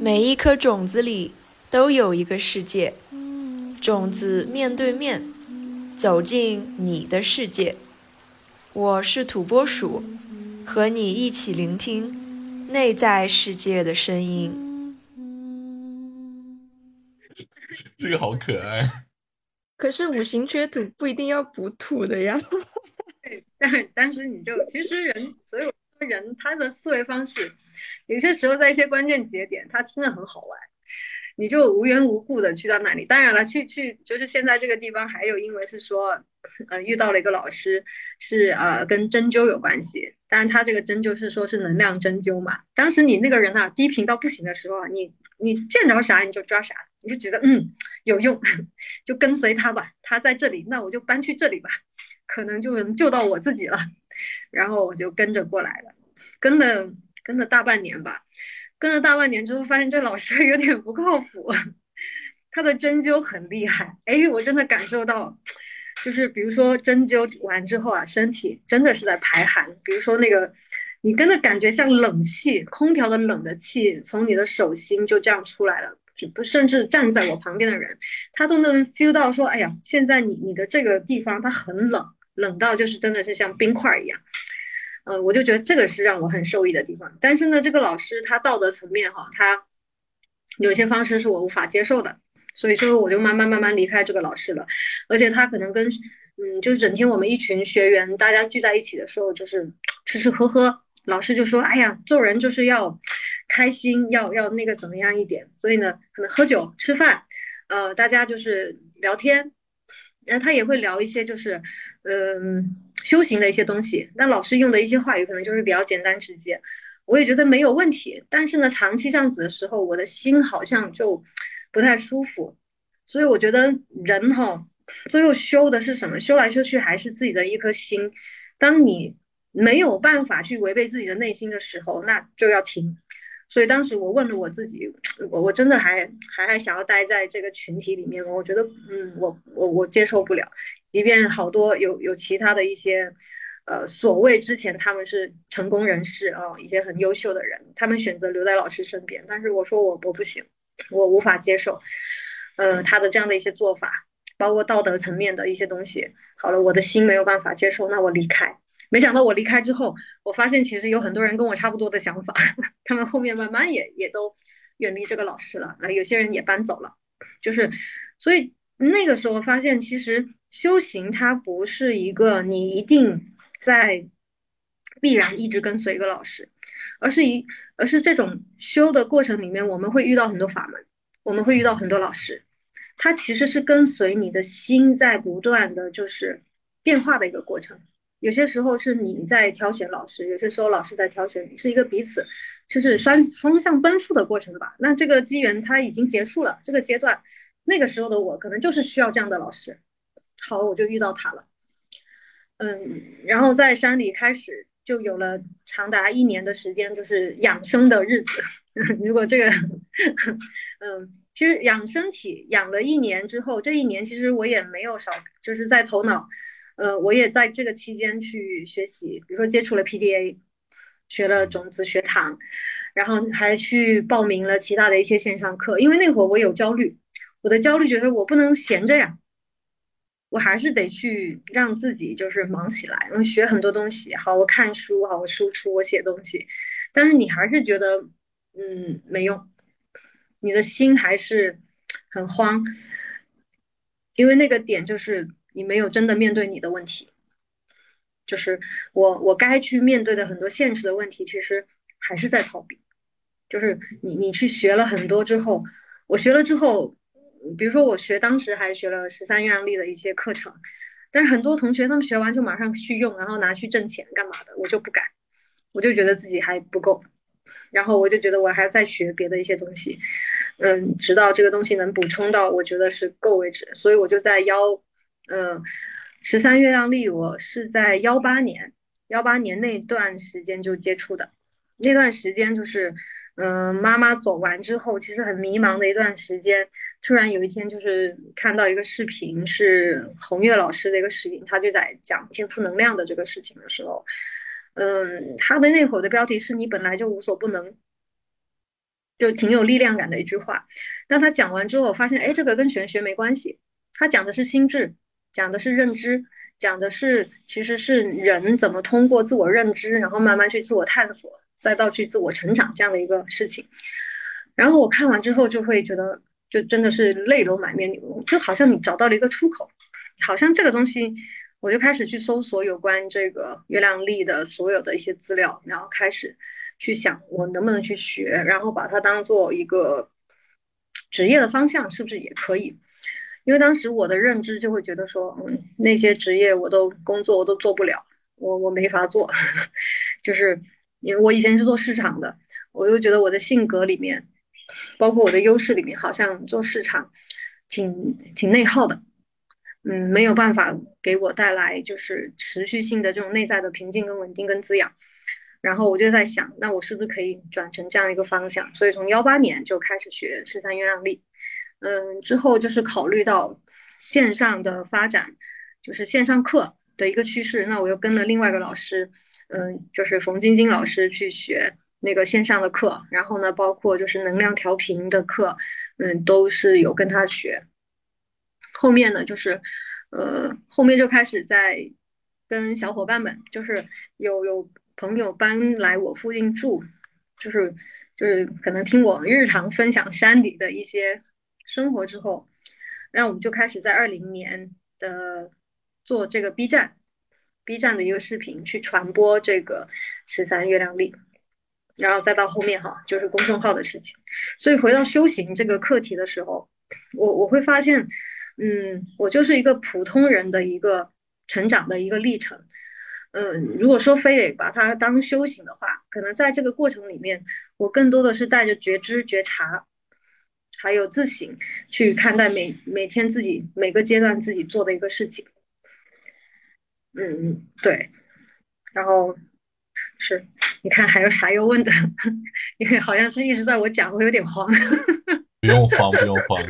每一颗种子里都有一个世界，种子面对面走进你的世界。我是土拨鼠，和你一起聆听内在世界的声音。这个好可爱。可是五行缺土不一定要补土的呀。对，但但是你就其实人所有人他的思维方式，有些时候在一些关键节点，他真的很好玩。你就无缘无故的去到那里，当然了，去去就是现在这个地方还有，因为是说，呃，遇到了一个老师，是呃跟针灸有关系，当然他这个针灸是说是能量针灸嘛。当时你那个人啊，低频到不行的时候啊，你你见着啥你就抓啥，你就觉得嗯有用，就跟随他吧，他在这里，那我就搬去这里吧，可能就能救到我自己了，然后我就跟着过来了，跟了跟了大半年吧。跟了大半年之后，发现这老师有点不靠谱，他的针灸很厉害。哎，我真的感受到，就是比如说针灸完之后啊，身体真的是在排寒。比如说那个，你真的感觉像冷气，空调的冷的气从你的手心就这样出来了。就不甚至站在我旁边的人，他都能 feel 到说，哎呀，现在你你的这个地方它很冷，冷到就是真的是像冰块一样。呃，我就觉得这个是让我很受益的地方。但是呢，这个老师他道德层面哈，他有些方式是我无法接受的，所以说我就慢慢慢慢离开这个老师了。而且他可能跟嗯，就是整天我们一群学员大家聚在一起的时候，就是吃吃喝喝，老师就说，哎呀，做人就是要开心，要要那个怎么样一点。所以呢，可能喝酒吃饭，呃，大家就是聊天，然后他也会聊一些就是，嗯。修行的一些东西，那老师用的一些话语可能就是比较简单直接，我也觉得没有问题。但是呢，长期这样子的时候，我的心好像就不太舒服。所以我觉得人哈，最后修的是什么？修来修去还是自己的一颗心。当你没有办法去违背自己的内心的时候，那就要停。所以当时我问了我自己，我我真的还还还想要待在这个群体里面吗？我觉得，嗯，我我我接受不了。即便好多有有其他的一些，呃，所谓之前他们是成功人士啊，一些很优秀的人，他们选择留在老师身边，但是我说我我不行，我无法接受，呃，他的这样的一些做法，包括道德层面的一些东西。好了，我的心没有办法接受，那我离开。没想到我离开之后，我发现其实有很多人跟我差不多的想法，他们后面慢慢也也都远离这个老师了，啊，有些人也搬走了，就是，所以那个时候发现其实。修行它不是一个你一定在必然一直跟随一个老师，而是一而是这种修的过程里面，我们会遇到很多法门，我们会遇到很多老师，它其实是跟随你的心在不断的就是变化的一个过程。有些时候是你在挑选老师，有些时候老师在挑选你，是一个彼此就是双双向奔赴的过程吧。那这个机缘它已经结束了，这个阶段，那个时候的我可能就是需要这样的老师。好，我就遇到他了，嗯，然后在山里开始就有了长达一年的时间，就是养生的日子。如果这个，嗯，其实养身体养了一年之后，这一年其实我也没有少，就是在头脑，呃，我也在这个期间去学习，比如说接触了 PDA，学了种子学堂，然后还去报名了其他的一些线上课，因为那会儿我有焦虑，我的焦虑觉得我不能闲着呀。我还是得去让自己就是忙起来，我学很多东西，好，我看书，好，我输出，我写东西，但是你还是觉得，嗯，没用，你的心还是很慌，因为那个点就是你没有真的面对你的问题，就是我我该去面对的很多现实的问题，其实还是在逃避，就是你你去学了很多之后，我学了之后。比如说，我学当时还学了十三月案例的一些课程，但是很多同学他们学完就马上去用，然后拿去挣钱干嘛的，我就不敢，我就觉得自己还不够，然后我就觉得我还要再学别的一些东西，嗯，直到这个东西能补充到我觉得是够为止。所以我就在幺，嗯，十三月亮历，我是在幺八年，幺八年那段时间就接触的，那段时间就是，嗯，妈妈走完之后，其实很迷茫的一段时间。突然有一天，就是看到一个视频，是红月老师的一个视频，他就在讲天赋能量的这个事情的时候，嗯，他的那会儿的标题是你本来就无所不能，就挺有力量感的一句话。但他讲完之后，我发现，哎，这个跟玄学没关系，他讲的是心智，讲的是认知，讲的是其实是人怎么通过自我认知，然后慢慢去自我探索，再到去自我成长这样的一个事情。然后我看完之后就会觉得，就真的是泪流满面，就好像你找到了一个出口，好像这个东西。我就开始去搜索有关这个月亮历的所有的一些资料，然后开始去想我能不能去学，然后把它当做一个职业的方向，是不是也可以？因为当时我的认知就会觉得说，嗯，那些职业我都工作我都做不了，我我没法做，就是因为我以前是做市场的，我又觉得我的性格里面，包括我的优势里面，好像做市场挺挺内耗的。嗯，没有办法给我带来就是持续性的这种内在的平静跟稳定跟滋养，然后我就在想，那我是不是可以转成这样一个方向？所以从幺八年就开始学十三月亮历，嗯，之后就是考虑到线上的发展，就是线上课的一个趋势，那我又跟了另外一个老师，嗯，就是冯晶晶老师去学那个线上的课，然后呢，包括就是能量调频的课，嗯，都是有跟他学。后面呢，就是，呃，后面就开始在跟小伙伴们，就是有有朋友搬来我附近住，就是就是可能听我日常分享山里的一些生活之后，那我们就开始在二零年的做这个 B 站，B 站的一个视频去传播这个十三月亮历，然后再到后面哈，就是公众号的事情。所以回到修行这个课题的时候，我我会发现。嗯，我就是一个普通人的一个成长的一个历程。嗯，如果说非得把它当修行的话，可能在这个过程里面，我更多的是带着觉知、觉察，还有自省去看待每每天自己每个阶段自己做的一个事情。嗯，对。然后是，你看还有啥要问的？因为好像是一直在我讲，我有点慌。不用慌，不用慌。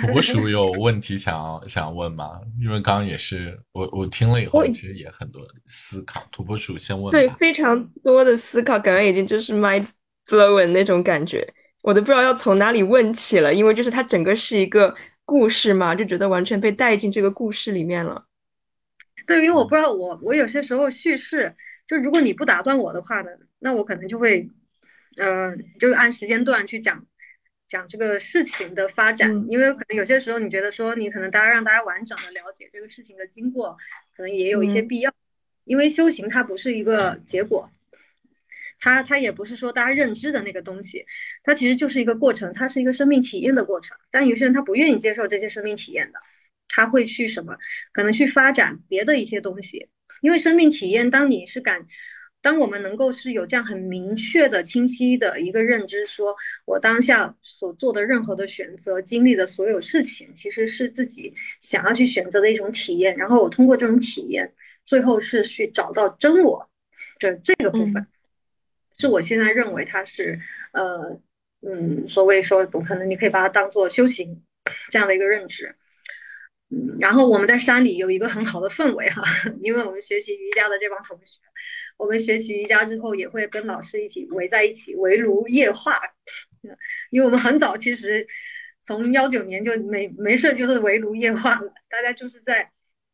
土拨鼠有问题想要想问吗？因为刚刚也是我我听了以后，其实也很多思考。土拨鼠先问。对，非常多的思考，感觉已经就是 mind blowing 那种感觉，我都不知道要从哪里问起了。因为就是它整个是一个故事嘛，就觉得完全被带进这个故事里面了。对，因为我不知道我我有些时候叙事，就如果你不打断我的话呢，那我可能就会，嗯，就按时间段去讲。讲这个事情的发展，因为可能有些时候你觉得说你可能大家让大家完整的了解这个事情的经过，可能也有一些必要。因为修行它不是一个结果，它它也不是说大家认知的那个东西，它其实就是一个过程，它是一个生命体验的过程。但有些人他不愿意接受这些生命体验的，他会去什么？可能去发展别的一些东西，因为生命体验，当你是敢。当我们能够是有这样很明确的、清晰的一个认知，说我当下所做的任何的选择、经历的所有事情，其实是自己想要去选择的一种体验。然后我通过这种体验，最后是去找到真我，这这个部分，是我现在认为它是，呃，嗯，所谓说，可能你可以把它当做修行这样的一个认知。嗯，然后我们在山里有一个很好的氛围哈，因为我们学习瑜伽的这帮同学。我们学习瑜伽之后，也会跟老师一起围在一起围炉夜话，因为我们很早其实从幺九年就没没事就是围炉夜话了，大家就是在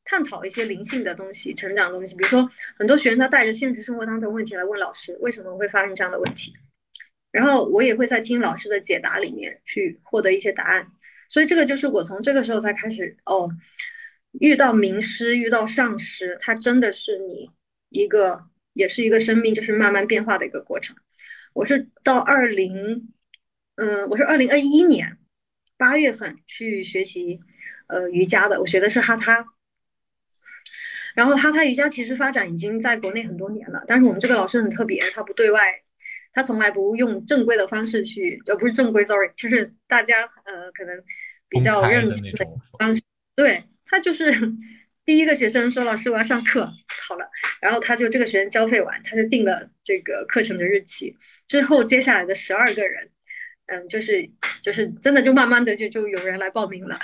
探讨一些灵性的东西、成长的东西。比如说，很多学生他带着现实生活当中的问题来问老师，为什么会发生这样的问题？然后我也会在听老师的解答里面去获得一些答案。所以这个就是我从这个时候才开始哦，遇到名师、遇到上师，他真的是你一个。也是一个生命，就是慢慢变化的一个过程。我是到二零，嗯，我是二零二一年八月份去学习呃瑜伽的，我学的是哈他。然后哈他瑜伽其实发展已经在国内很多年了，但是我们这个老师很特别，他不对外，他从来不用正规的方式去，呃，不是正规，sorry，就是大家呃可能比较认知的方式，对他就是。第一个学生说：“老师，我要上课。”好了，然后他就这个学生交费完，他就定了这个课程的日期。之后接下来的十二个人，嗯，就是就是真的就慢慢的就就有人来报名了。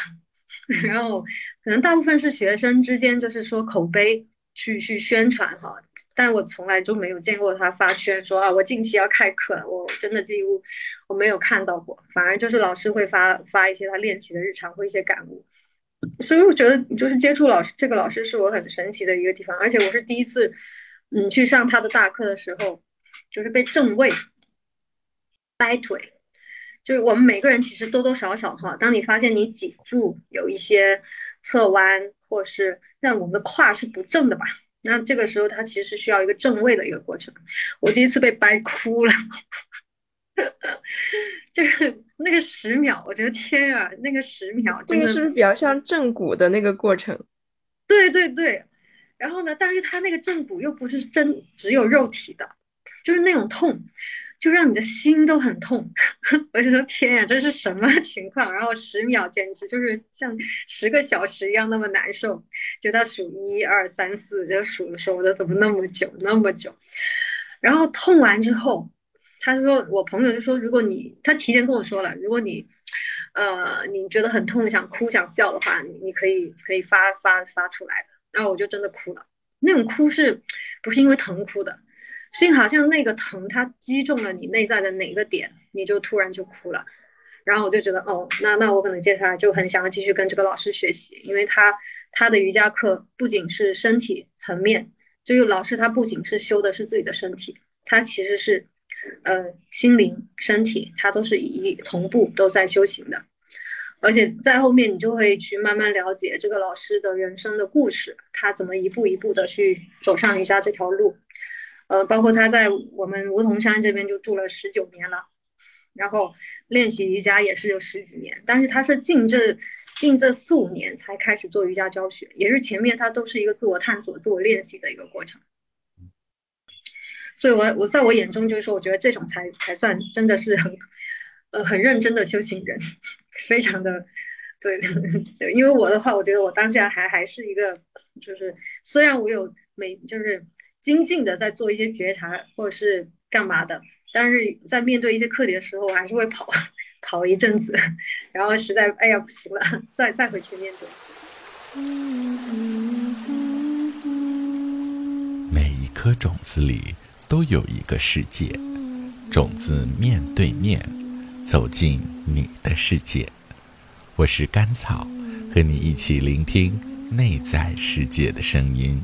然后可能大部分是学生之间就是说口碑去去宣传哈，但我从来就没有见过他发圈说啊，我近期要开课了，我真的几乎我没有看到过，反而就是老师会发发一些他练习的日常或一些感悟，所以我觉得就是接触老师这个老师是我很神奇的一个地方，而且我是第一次，嗯，去上他的大课的时候，就是被正位掰腿，就是我们每个人其实多多少少哈，当你发现你脊柱有一些侧弯。或是让我们的胯是不正的吧？那这个时候它其实需要一个正位的一个过程。我第一次被掰哭了，就是那个十秒，我觉得天啊，那个十秒，这个是不是比较像正骨的那个过程？对对对。然后呢，但是它那个正骨又不是真只有肉体的，就是那种痛。就让你的心都很痛，我就说天呀，这是什么 情况？然后十秒简直就是像十个小时一样那么难受。就他数一二三四，就数的时候，我说怎么那么久那么久？然后痛完之后，他说我朋友就说，如果你他提前跟我说了，如果你呃你觉得很痛想哭想叫的话，你你可以可以发发发出来的。然后我就真的哭了，那种哭是不是因为疼哭的？所以好像那个疼，它击中了你内在的哪个点，你就突然就哭了。然后我就觉得，哦，那那我可能接下来就很想要继续跟这个老师学习，因为他他的瑜伽课不仅是身体层面，就老师他不仅是修的是自己的身体，他其实是，呃，心灵、身体，他都是一同步都在修行的。而且在后面你就会去慢慢了解这个老师的人生的故事，他怎么一步一步的去走上瑜伽这条路。呃，包括他在我们梧桐山这边就住了十九年了，然后练习瑜伽也是有十几年，但是他是近这近这四五年才开始做瑜伽教学，也是前面他都是一个自我探索、自我练习的一个过程。所以，我我在我眼中就是说，我觉得这种才才算真的是很呃很认真的修行人，非常的对 对，因为我的话，我觉得我当下还还是一个，就是虽然我有每就是。精进的在做一些觉察或者是干嘛的，但是在面对一些课题的时候，我还是会跑跑一阵子，然后实在哎呀不行了，再再回去面对。每一颗种子里都有一个世界，种子面对面走进你的世界。我是甘草，和你一起聆听内在世界的声音。